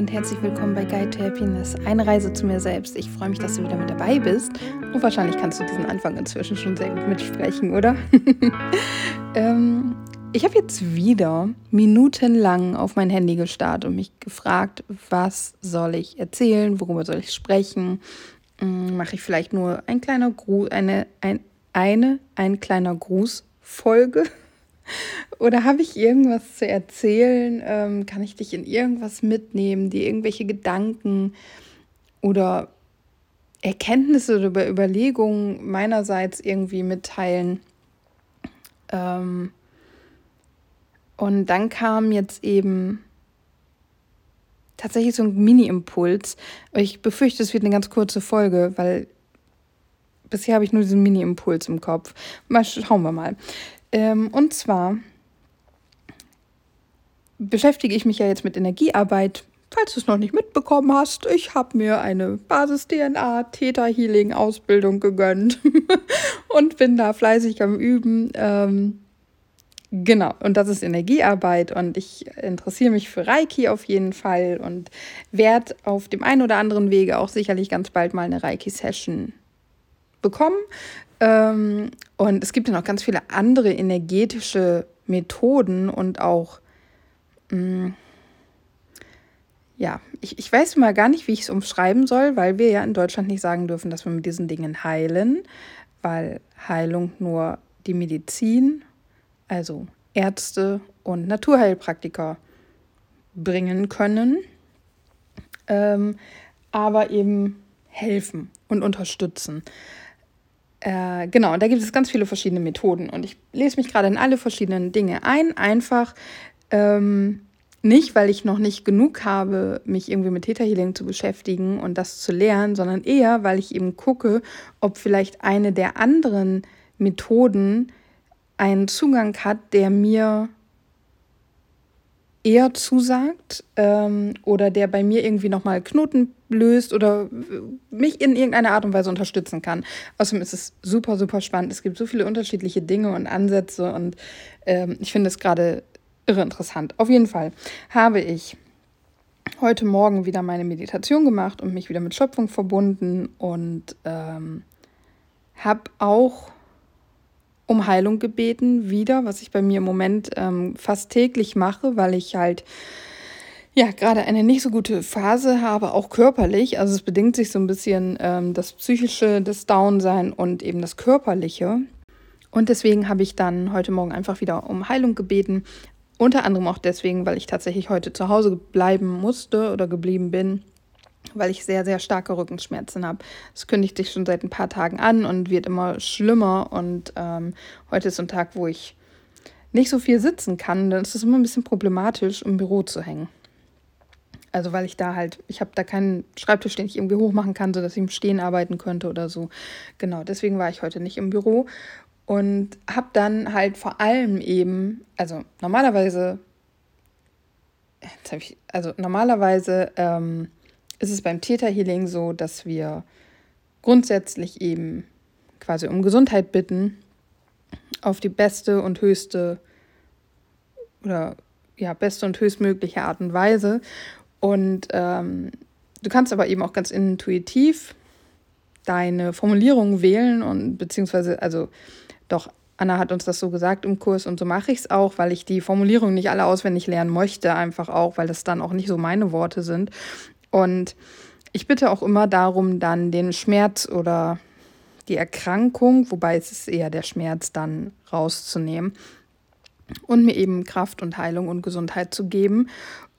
und herzlich willkommen bei Guide to Happiness, eine Reise zu mir selbst. Ich freue mich, dass du wieder mit dabei bist. Und wahrscheinlich kannst du diesen Anfang inzwischen schon sehr gut mitsprechen, oder? ähm, ich habe jetzt wieder minutenlang auf mein Handy gestarrt und mich gefragt, was soll ich erzählen, worüber soll ich sprechen? Hm, Mache ich vielleicht nur ein kleiner Gruß, eine, ein, eine, ein kleiner Grußfolge? Oder habe ich irgendwas zu erzählen? Ähm, kann ich dich in irgendwas mitnehmen, dir irgendwelche Gedanken oder Erkenntnisse oder Überlegungen meinerseits irgendwie mitteilen? Ähm, und dann kam jetzt eben tatsächlich so ein Mini-Impuls. Ich befürchte, es wird eine ganz kurze Folge, weil bisher habe ich nur diesen Mini-Impuls im Kopf. Mal schauen wir mal. Ähm, und zwar beschäftige ich mich ja jetzt mit Energiearbeit. Falls du es noch nicht mitbekommen hast, ich habe mir eine Basis-DNA-Theta-Healing-Ausbildung gegönnt und bin da fleißig am Üben. Ähm, genau, und das ist Energiearbeit und ich interessiere mich für Reiki auf jeden Fall und werde auf dem einen oder anderen Wege auch sicherlich ganz bald mal eine Reiki-Session bekommen. Ähm, und es gibt ja noch ganz viele andere energetische Methoden und auch, mh, mm, ja, ich, ich weiß mal gar nicht, wie ich es umschreiben soll, weil wir ja in Deutschland nicht sagen dürfen, dass wir mit diesen Dingen heilen, weil Heilung nur die Medizin, also Ärzte und Naturheilpraktiker bringen können, ähm, aber eben helfen und unterstützen. Äh, genau, da gibt es ganz viele verschiedene Methoden. Und ich lese mich gerade in alle verschiedenen Dinge ein. Einfach ähm, nicht, weil ich noch nicht genug habe, mich irgendwie mit Theta Healing zu beschäftigen und das zu lernen, sondern eher, weil ich eben gucke, ob vielleicht eine der anderen Methoden einen Zugang hat, der mir eher zusagt ähm, oder der bei mir irgendwie nochmal Knoten löst oder mich in irgendeiner Art und Weise unterstützen kann. Außerdem ist es super, super spannend. Es gibt so viele unterschiedliche Dinge und Ansätze und ähm, ich finde es gerade irre interessant. Auf jeden Fall habe ich heute Morgen wieder meine Meditation gemacht und mich wieder mit Schöpfung verbunden und ähm, habe auch um Heilung gebeten, wieder, was ich bei mir im Moment ähm, fast täglich mache, weil ich halt ja gerade eine nicht so gute Phase habe, auch körperlich. Also es bedingt sich so ein bisschen ähm, das psychische, das Downsein und eben das körperliche. Und deswegen habe ich dann heute Morgen einfach wieder um Heilung gebeten. Unter anderem auch deswegen, weil ich tatsächlich heute zu Hause bleiben musste oder geblieben bin weil ich sehr, sehr starke Rückenschmerzen habe. Das kündigt sich schon seit ein paar Tagen an und wird immer schlimmer. Und ähm, heute ist so ein Tag, wo ich nicht so viel sitzen kann. Dann ist es immer ein bisschen problematisch, im Büro zu hängen. Also weil ich da halt, ich habe da keinen Schreibtisch, den ich irgendwie hochmachen kann, sodass ich im Stehen arbeiten könnte oder so. Genau, deswegen war ich heute nicht im Büro und habe dann halt vor allem eben, also normalerweise, jetzt habe ich, also normalerweise ähm, ist es beim Theta Healing so, dass wir grundsätzlich eben quasi um Gesundheit bitten, auf die beste und höchste oder ja, beste und höchstmögliche Art und Weise. Und ähm, du kannst aber eben auch ganz intuitiv deine Formulierung wählen und beziehungsweise, also doch, Anna hat uns das so gesagt im Kurs und so mache ich es auch, weil ich die Formulierung nicht alle auswendig lernen möchte, einfach auch, weil das dann auch nicht so meine Worte sind. Und ich bitte auch immer darum, dann den Schmerz oder die Erkrankung, wobei es ist eher der Schmerz, dann rauszunehmen und mir eben Kraft und Heilung und Gesundheit zu geben.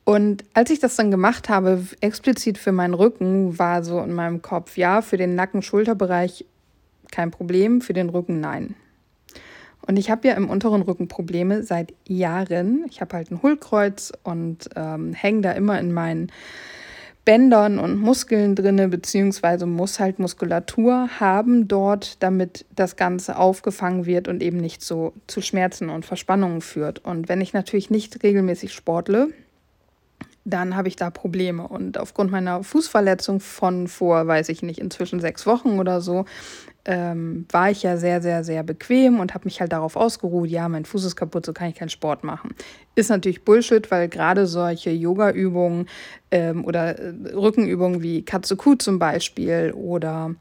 Und als ich das dann gemacht habe, explizit für meinen Rücken, war so in meinem Kopf, ja, für den Nacken-Schulterbereich kein Problem, für den Rücken nein. Und ich habe ja im unteren Rücken Probleme seit Jahren. Ich habe halt ein Hohlkreuz und ähm, hänge da immer in meinen Bändern und Muskeln drinne, beziehungsweise muss halt Muskulatur haben dort, damit das Ganze aufgefangen wird und eben nicht so zu Schmerzen und Verspannungen führt. Und wenn ich natürlich nicht regelmäßig sportle, dann habe ich da Probleme. Und aufgrund meiner Fußverletzung von vor, weiß ich nicht, inzwischen sechs Wochen oder so, ähm, war ich ja sehr, sehr, sehr bequem und habe mich halt darauf ausgeruht, ja, mein Fuß ist kaputt, so kann ich keinen Sport machen. Ist natürlich Bullshit, weil gerade solche Yoga-Übungen ähm, oder äh, Rückenübungen wie Katsuku zum Beispiel oder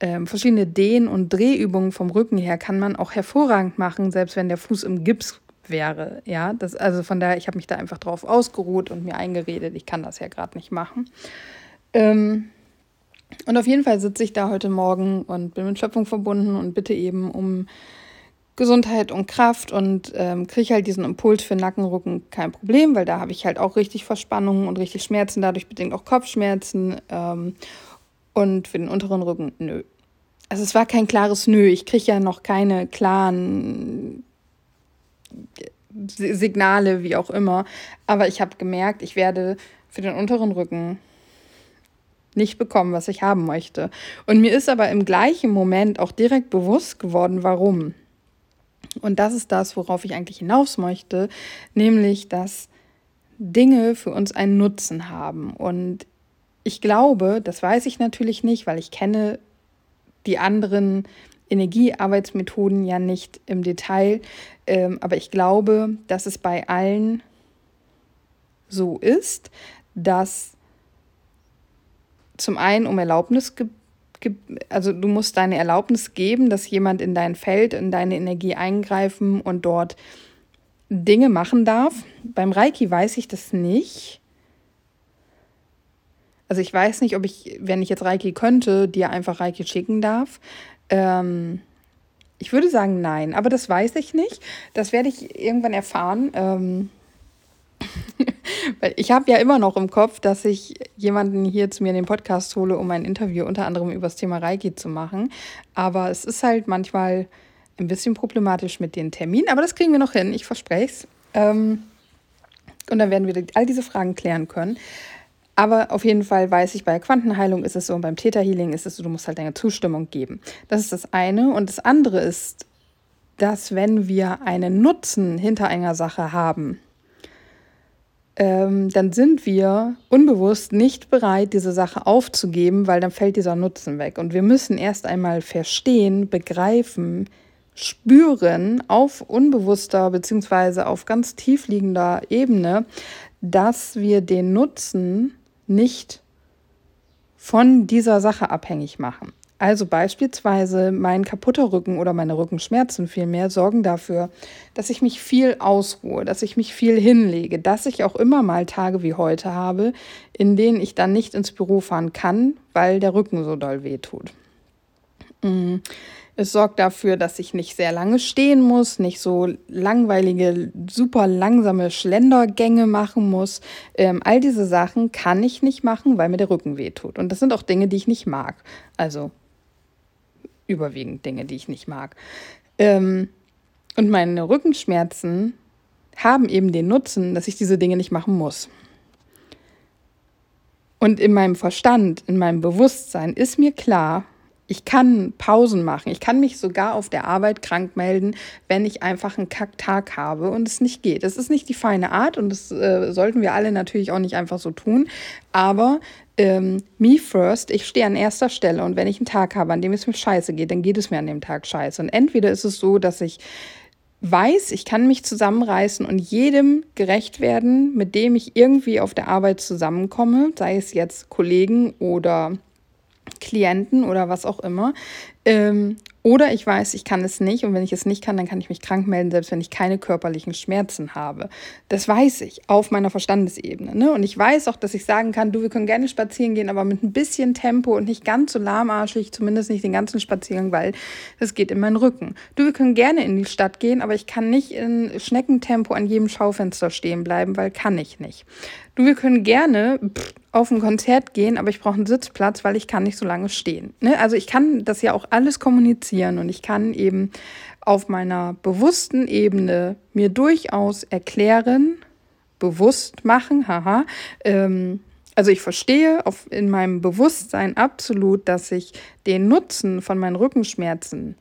ähm, verschiedene Dehn- und Drehübungen vom Rücken her kann man auch hervorragend machen, selbst wenn der Fuß im Gips wäre. Ja, das, also von daher, ich habe mich da einfach drauf ausgeruht und mir eingeredet, ich kann das ja gerade nicht machen. Ähm, und auf jeden Fall sitze ich da heute Morgen und bin mit Schöpfung verbunden und bitte eben um Gesundheit und Kraft und ähm, kriege halt diesen Impuls für Nackenrücken kein Problem, weil da habe ich halt auch richtig Verspannungen und richtig Schmerzen, dadurch bedingt auch Kopfschmerzen. Ähm, und für den unteren Rücken, nö. Also es war kein klares Nö. Ich kriege ja noch keine klaren Signale, wie auch immer. Aber ich habe gemerkt, ich werde für den unteren Rücken nicht bekommen, was ich haben möchte. Und mir ist aber im gleichen Moment auch direkt bewusst geworden, warum. Und das ist das, worauf ich eigentlich hinaus möchte, nämlich, dass Dinge für uns einen Nutzen haben. Und ich glaube, das weiß ich natürlich nicht, weil ich kenne die anderen Energiearbeitsmethoden ja nicht im Detail, ähm, aber ich glaube, dass es bei allen so ist, dass zum einen um Erlaubnis also du musst deine Erlaubnis geben, dass jemand in dein Feld, in deine Energie eingreifen und dort Dinge machen darf. Beim Reiki weiß ich das nicht. Also ich weiß nicht, ob ich, wenn ich jetzt Reiki könnte, dir einfach Reiki schicken darf. Ähm, ich würde sagen nein, aber das weiß ich nicht. Das werde ich irgendwann erfahren. Ähm, Weil ich habe ja immer noch im Kopf, dass ich jemanden hier zu mir in den Podcast hole, um ein Interview unter anderem über das Thema Reiki zu machen. Aber es ist halt manchmal ein bisschen problematisch mit den Terminen. Aber das kriegen wir noch hin, ich verspreche es. Ähm, und dann werden wir all diese Fragen klären können. Aber auf jeden Fall weiß ich, bei Quantenheilung ist es so und beim Theta Healing ist es so, du musst halt deine Zustimmung geben. Das ist das eine. Und das andere ist, dass wenn wir einen Nutzen hinter einer Sache haben, ähm, dann sind wir unbewusst nicht bereit, diese Sache aufzugeben, weil dann fällt dieser Nutzen weg. Und wir müssen erst einmal verstehen, begreifen, spüren auf unbewusster bzw. auf ganz tiefliegender Ebene, dass wir den Nutzen nicht von dieser Sache abhängig machen. Also beispielsweise mein kaputter Rücken oder meine Rückenschmerzen vielmehr sorgen dafür, dass ich mich viel ausruhe, dass ich mich viel hinlege, dass ich auch immer mal Tage wie heute habe, in denen ich dann nicht ins Büro fahren kann, weil der Rücken so doll weh tut. Mhm. Es sorgt dafür, dass ich nicht sehr lange stehen muss, nicht so langweilige, super langsame Schlendergänge machen muss. Ähm, all diese Sachen kann ich nicht machen, weil mir der Rücken wehtut. Und das sind auch Dinge, die ich nicht mag. Also überwiegend Dinge, die ich nicht mag. Ähm, und meine Rückenschmerzen haben eben den Nutzen, dass ich diese Dinge nicht machen muss. Und in meinem Verstand, in meinem Bewusstsein ist mir klar, ich kann Pausen machen. Ich kann mich sogar auf der Arbeit krank melden, wenn ich einfach einen Kacktag habe und es nicht geht. Das ist nicht die feine Art und das äh, sollten wir alle natürlich auch nicht einfach so tun. Aber ähm, me first, ich stehe an erster Stelle und wenn ich einen Tag habe, an dem es mir scheiße geht, dann geht es mir an dem Tag scheiße. Und entweder ist es so, dass ich weiß, ich kann mich zusammenreißen und jedem gerecht werden, mit dem ich irgendwie auf der Arbeit zusammenkomme, sei es jetzt Kollegen oder Klienten oder was auch immer. Ähm, oder ich weiß, ich kann es nicht und wenn ich es nicht kann, dann kann ich mich krank melden, selbst wenn ich keine körperlichen Schmerzen habe. Das weiß ich auf meiner Verstandesebene. Ne? Und ich weiß auch, dass ich sagen kann, du, wir können gerne spazieren gehen, aber mit ein bisschen Tempo und nicht ganz so lahmarschig, zumindest nicht den ganzen Spaziergang, weil das geht in meinen Rücken. Du, wir können gerne in die Stadt gehen, aber ich kann nicht in Schneckentempo an jedem Schaufenster stehen bleiben, weil kann ich nicht. Du, wir können gerne pff, auf ein Konzert gehen, aber ich brauche einen Sitzplatz, weil ich kann nicht so lange stehen. Ne? Also ich kann das ja auch alles kommunizieren und ich kann eben auf meiner bewussten Ebene mir durchaus erklären, bewusst machen, haha, ähm, also ich verstehe auf, in meinem Bewusstsein absolut, dass ich den Nutzen von meinen Rückenschmerzen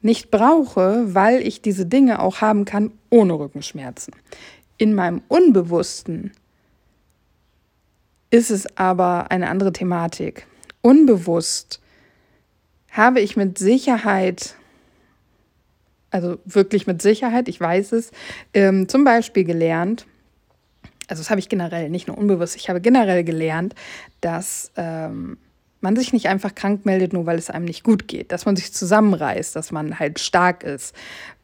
nicht brauche, weil ich diese Dinge auch haben kann ohne Rückenschmerzen. In meinem Unbewussten ist es aber eine andere Thematik. Unbewusst habe ich mit Sicherheit, also wirklich mit Sicherheit, ich weiß es, ähm, zum Beispiel gelernt, also das habe ich generell, nicht nur unbewusst, ich habe generell gelernt, dass ähm, man sich nicht einfach krank meldet, nur weil es einem nicht gut geht, dass man sich zusammenreißt, dass man halt stark ist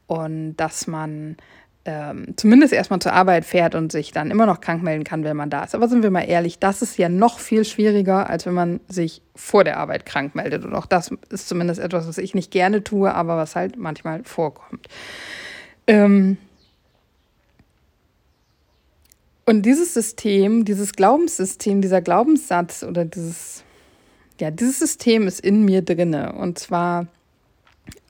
und dass man ähm, zumindest erstmal zur Arbeit fährt und sich dann immer noch krank melden kann, wenn man da ist. Aber sind wir mal ehrlich, das ist ja noch viel schwieriger, als wenn man sich vor der Arbeit krank meldet. Und auch das ist zumindest etwas, was ich nicht gerne tue, aber was halt manchmal vorkommt. Ähm und dieses System, dieses Glaubenssystem, dieser Glaubenssatz oder dieses, ja, dieses System ist in mir drinne. Und zwar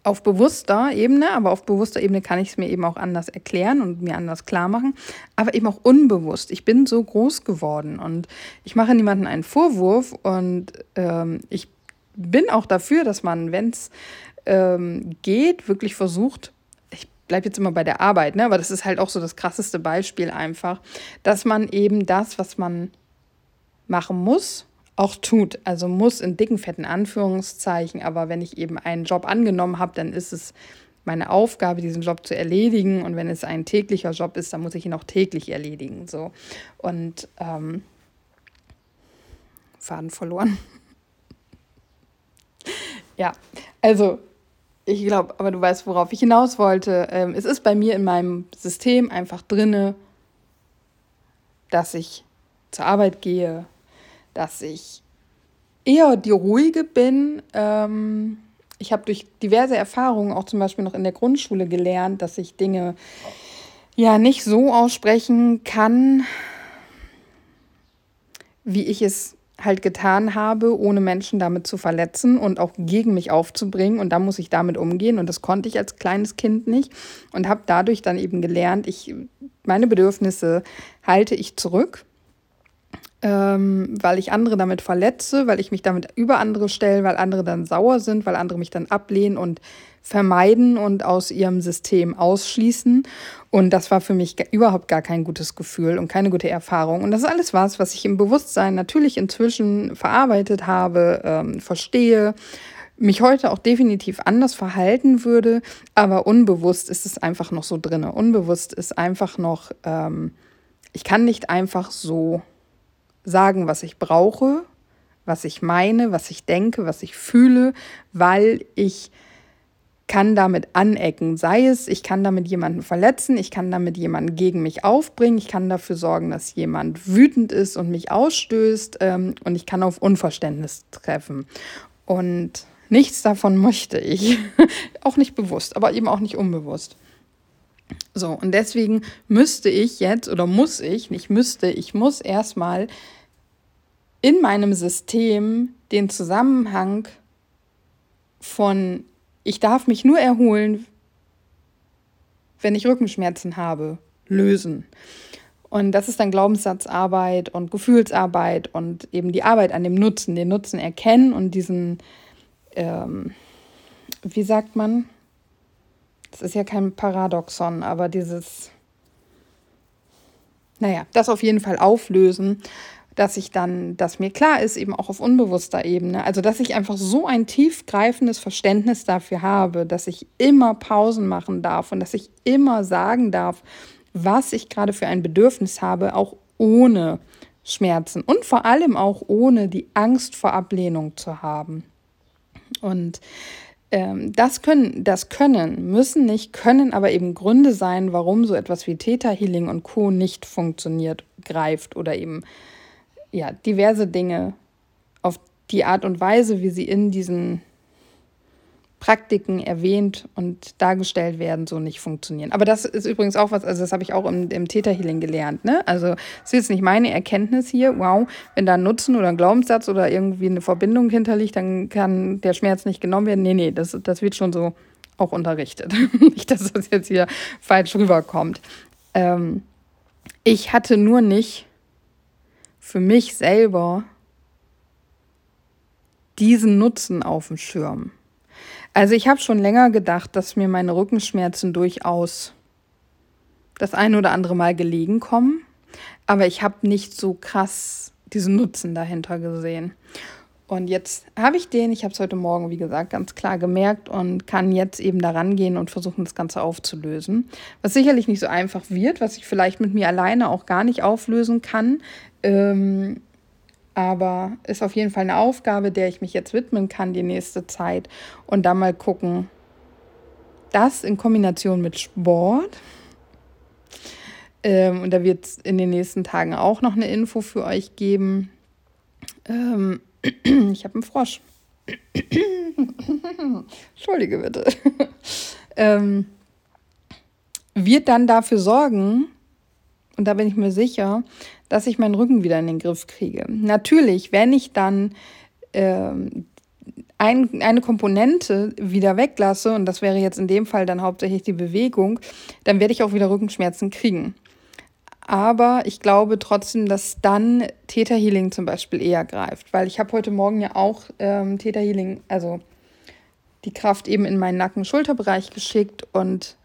auf bewusster Ebene, aber auf bewusster Ebene kann ich es mir eben auch anders erklären und mir anders klar machen, aber eben auch unbewusst. Ich bin so groß geworden und ich mache niemandem einen Vorwurf und ähm, ich bin auch dafür, dass man, wenn es ähm, geht, wirklich versucht, ich bleibe jetzt immer bei der Arbeit, ne, aber das ist halt auch so das krasseste Beispiel einfach, dass man eben das, was man machen muss, auch tut. Also muss in dicken, fetten Anführungszeichen, aber wenn ich eben einen Job angenommen habe, dann ist es meine Aufgabe, diesen Job zu erledigen. Und wenn es ein täglicher Job ist, dann muss ich ihn auch täglich erledigen. So. Und ähm, Faden verloren. ja, also ich glaube, aber du weißt, worauf ich hinaus wollte. Ähm, es ist bei mir in meinem System einfach drinne, dass ich zur Arbeit gehe, dass ich eher die ruhige bin. Ähm, ich habe durch diverse Erfahrungen, auch zum Beispiel noch in der Grundschule, gelernt, dass ich Dinge ja nicht so aussprechen kann, wie ich es halt getan habe, ohne Menschen damit zu verletzen und auch gegen mich aufzubringen. Und da muss ich damit umgehen. Und das konnte ich als kleines Kind nicht. Und habe dadurch dann eben gelernt, ich, meine Bedürfnisse halte ich zurück ähm, weil ich andere damit verletze, weil ich mich damit über andere stelle, weil andere dann sauer sind, weil andere mich dann ablehnen und vermeiden und aus ihrem System ausschließen. Und das war für mich überhaupt gar kein gutes Gefühl und keine gute Erfahrung. Und das ist alles was, was ich im Bewusstsein natürlich inzwischen verarbeitet habe, ähm, verstehe, mich heute auch definitiv anders verhalten würde, aber unbewusst ist es einfach noch so drin. Unbewusst ist einfach noch, ähm, ich kann nicht einfach so sagen, was ich brauche, was ich meine, was ich denke, was ich fühle, weil ich kann damit anecken. Sei es, ich kann damit jemanden verletzen, ich kann damit jemanden gegen mich aufbringen, ich kann dafür sorgen, dass jemand wütend ist und mich ausstößt ähm, und ich kann auf Unverständnis treffen. Und nichts davon möchte ich. auch nicht bewusst, aber eben auch nicht unbewusst. So, und deswegen müsste ich jetzt oder muss ich, nicht müsste, ich muss erstmal in meinem System den Zusammenhang von ich darf mich nur erholen, wenn ich Rückenschmerzen habe, lösen. Und das ist dann Glaubenssatzarbeit und Gefühlsarbeit und eben die Arbeit an dem Nutzen, den Nutzen erkennen und diesen, ähm, wie sagt man, das ist ja kein Paradoxon, aber dieses, naja, das auf jeden Fall auflösen, dass ich dann, dass mir klar ist, eben auch auf unbewusster Ebene, also dass ich einfach so ein tiefgreifendes Verständnis dafür habe, dass ich immer Pausen machen darf und dass ich immer sagen darf, was ich gerade für ein Bedürfnis habe, auch ohne Schmerzen und vor allem auch ohne die Angst vor Ablehnung zu haben. Und das können, das können, müssen nicht, können aber eben Gründe sein, warum so etwas wie Theta Healing und Co. nicht funktioniert, greift oder eben ja, diverse Dinge auf die Art und Weise, wie sie in diesen Praktiken erwähnt und dargestellt werden, so nicht funktionieren. Aber das ist übrigens auch was, also das habe ich auch im, im Theta gelernt. Ne? Also das ist jetzt nicht meine Erkenntnis hier, wow, wenn da ein Nutzen oder ein Glaubenssatz oder irgendwie eine Verbindung hinterliegt, dann kann der Schmerz nicht genommen werden. Nee, nee, das, das wird schon so auch unterrichtet. nicht, dass das jetzt hier falsch rüberkommt. Ähm, ich hatte nur nicht für mich selber diesen Nutzen auf dem Schirm. Also ich habe schon länger gedacht, dass mir meine Rückenschmerzen durchaus das ein oder andere Mal gelegen kommen, aber ich habe nicht so krass diesen Nutzen dahinter gesehen. Und jetzt habe ich den, ich habe es heute Morgen, wie gesagt, ganz klar gemerkt und kann jetzt eben daran gehen und versuchen, das Ganze aufzulösen. Was sicherlich nicht so einfach wird, was ich vielleicht mit mir alleine auch gar nicht auflösen kann. Ähm, aber ist auf jeden Fall eine Aufgabe, der ich mich jetzt widmen kann die nächste Zeit und dann mal gucken, das in Kombination mit Sport. Ähm, und da wird es in den nächsten Tagen auch noch eine Info für euch geben. Ähm, ich habe einen Frosch. Entschuldige bitte. ähm, wird dann dafür sorgen, und da bin ich mir sicher, dass ich meinen Rücken wieder in den Griff kriege. Natürlich, wenn ich dann ähm, ein, eine Komponente wieder weglasse, und das wäre jetzt in dem Fall dann hauptsächlich die Bewegung, dann werde ich auch wieder Rückenschmerzen kriegen. Aber ich glaube trotzdem, dass dann Theta Healing zum Beispiel eher greift, weil ich habe heute Morgen ja auch ähm, Theta Healing, also die Kraft eben in meinen Nacken-Schulterbereich geschickt und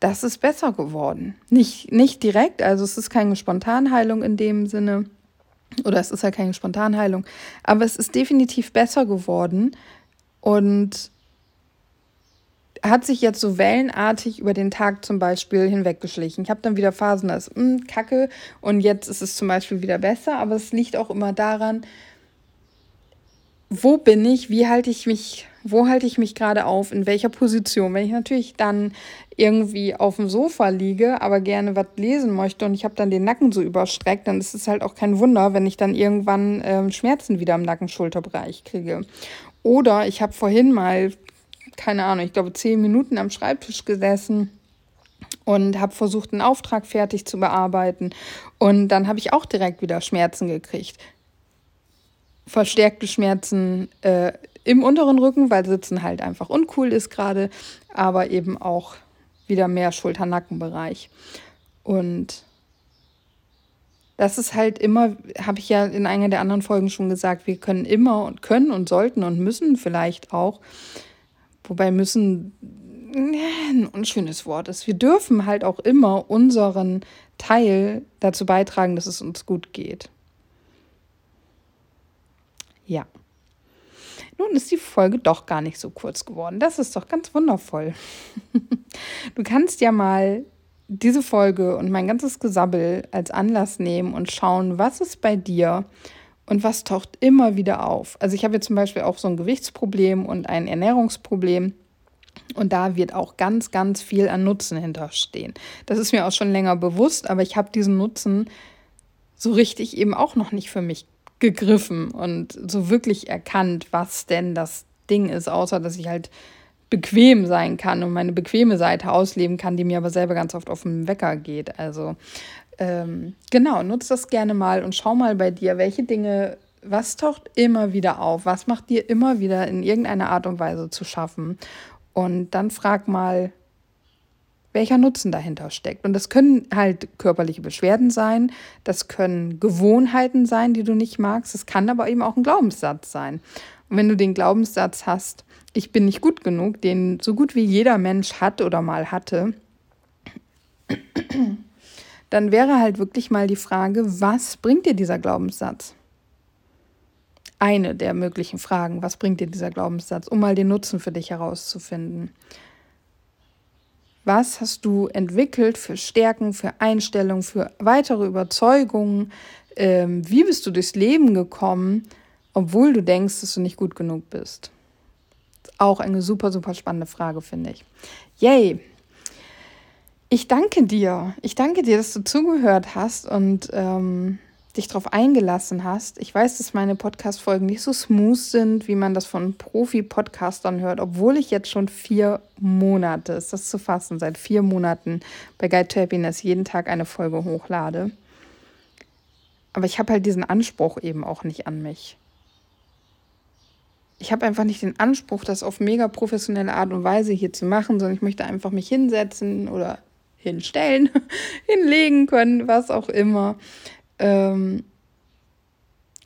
das ist besser geworden. Nicht, nicht direkt, also es ist keine Spontanheilung in dem Sinne, oder es ist ja keine Spontanheilung, aber es ist definitiv besser geworden und hat sich jetzt so wellenartig über den Tag zum Beispiel hinweggeschlichen. Ich habe dann wieder Phasen, da ist mh, hm, kacke und jetzt ist es zum Beispiel wieder besser, aber es liegt auch immer daran, wo bin ich, wie halte ich mich, wo halte ich mich gerade auf, in welcher Position. Wenn ich natürlich dann irgendwie auf dem Sofa liege, aber gerne was lesen möchte und ich habe dann den Nacken so überstreckt, dann ist es halt auch kein Wunder, wenn ich dann irgendwann ähm, Schmerzen wieder im Nacken-Schulterbereich kriege. Oder ich habe vorhin mal, keine Ahnung, ich glaube zehn Minuten am Schreibtisch gesessen und habe versucht, einen Auftrag fertig zu bearbeiten. Und dann habe ich auch direkt wieder Schmerzen gekriegt verstärkte Schmerzen äh, im unteren Rücken, weil Sitzen halt einfach uncool ist gerade, aber eben auch wieder mehr Schulter-Nackenbereich. Und das ist halt immer, habe ich ja in einer der anderen Folgen schon gesagt, wir können immer und können und sollten und müssen vielleicht auch, wobei müssen ein unschönes Wort ist. Wir dürfen halt auch immer unseren Teil dazu beitragen, dass es uns gut geht. Ja. Nun ist die Folge doch gar nicht so kurz geworden. Das ist doch ganz wundervoll. du kannst ja mal diese Folge und mein ganzes Gesabbel als Anlass nehmen und schauen, was ist bei dir und was taucht immer wieder auf. Also ich habe jetzt zum Beispiel auch so ein Gewichtsproblem und ein Ernährungsproblem. Und da wird auch ganz, ganz viel an Nutzen hinterstehen. Das ist mir auch schon länger bewusst, aber ich habe diesen Nutzen so richtig eben auch noch nicht für mich gegriffen und so wirklich erkannt, was denn das Ding ist, außer dass ich halt bequem sein kann und meine bequeme Seite ausleben kann, die mir aber selber ganz oft auf den Wecker geht. Also ähm, genau, nutz das gerne mal und schau mal bei dir, welche Dinge, was taucht immer wieder auf, was macht dir immer wieder in irgendeiner Art und Weise zu schaffen. Und dann frag mal, welcher Nutzen dahinter steckt. Und das können halt körperliche Beschwerden sein, das können Gewohnheiten sein, die du nicht magst, es kann aber eben auch ein Glaubenssatz sein. Und wenn du den Glaubenssatz hast, ich bin nicht gut genug, den so gut wie jeder Mensch hat oder mal hatte, dann wäre halt wirklich mal die Frage, was bringt dir dieser Glaubenssatz? Eine der möglichen Fragen, was bringt dir dieser Glaubenssatz, um mal den Nutzen für dich herauszufinden. Was hast du entwickelt für Stärken, für Einstellungen, für weitere Überzeugungen? Ähm, wie bist du durchs Leben gekommen, obwohl du denkst, dass du nicht gut genug bist? Auch eine super, super spannende Frage, finde ich. Yay! Ich danke dir. Ich danke dir, dass du zugehört hast und ähm, dich darauf eingelassen hast. Ich weiß, dass meine Podcast-Folgen nicht so smooth sind, wie man das von Profi-Podcastern hört, obwohl ich jetzt schon vier Monate, ist das zu fassen, seit vier Monaten bei Guide to Happiness jeden Tag eine Folge hochlade. Aber ich habe halt diesen Anspruch eben auch nicht an mich. Ich habe einfach nicht den Anspruch, das auf mega professionelle Art und Weise hier zu machen, sondern ich möchte einfach mich hinsetzen oder hinstellen, hinlegen können, was auch immer. Ähm,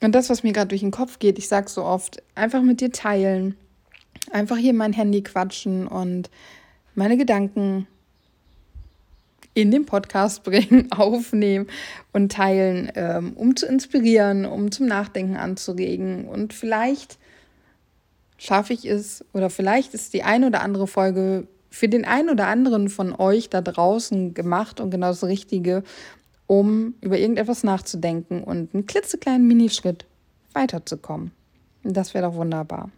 und das, was mir gerade durch den Kopf geht, ich sage so oft, einfach mit dir teilen, einfach hier mein Handy quatschen und meine Gedanken in den Podcast bringen, aufnehmen und teilen, ähm, um zu inspirieren, um zum Nachdenken anzuregen. Und vielleicht schaffe ich es oder vielleicht ist die eine oder andere Folge für den einen oder anderen von euch da draußen gemacht und genau das Richtige, um über irgendetwas nachzudenken und einen klitzekleinen Minischritt weiterzukommen. Das wäre doch wunderbar.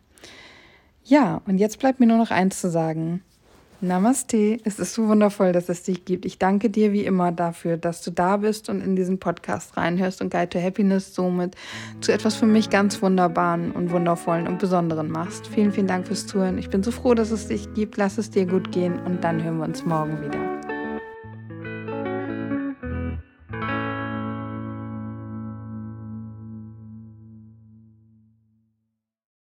Ja, und jetzt bleibt mir nur noch eins zu sagen. Namaste. Es ist so wundervoll, dass es dich gibt. Ich danke dir wie immer dafür, dass du da bist und in diesen Podcast reinhörst und Guide to Happiness somit zu etwas für mich ganz Wunderbaren und Wundervollen und Besonderen machst. Vielen, vielen Dank fürs Zuhören. Ich bin so froh, dass es dich gibt. Lass es dir gut gehen und dann hören wir uns morgen wieder.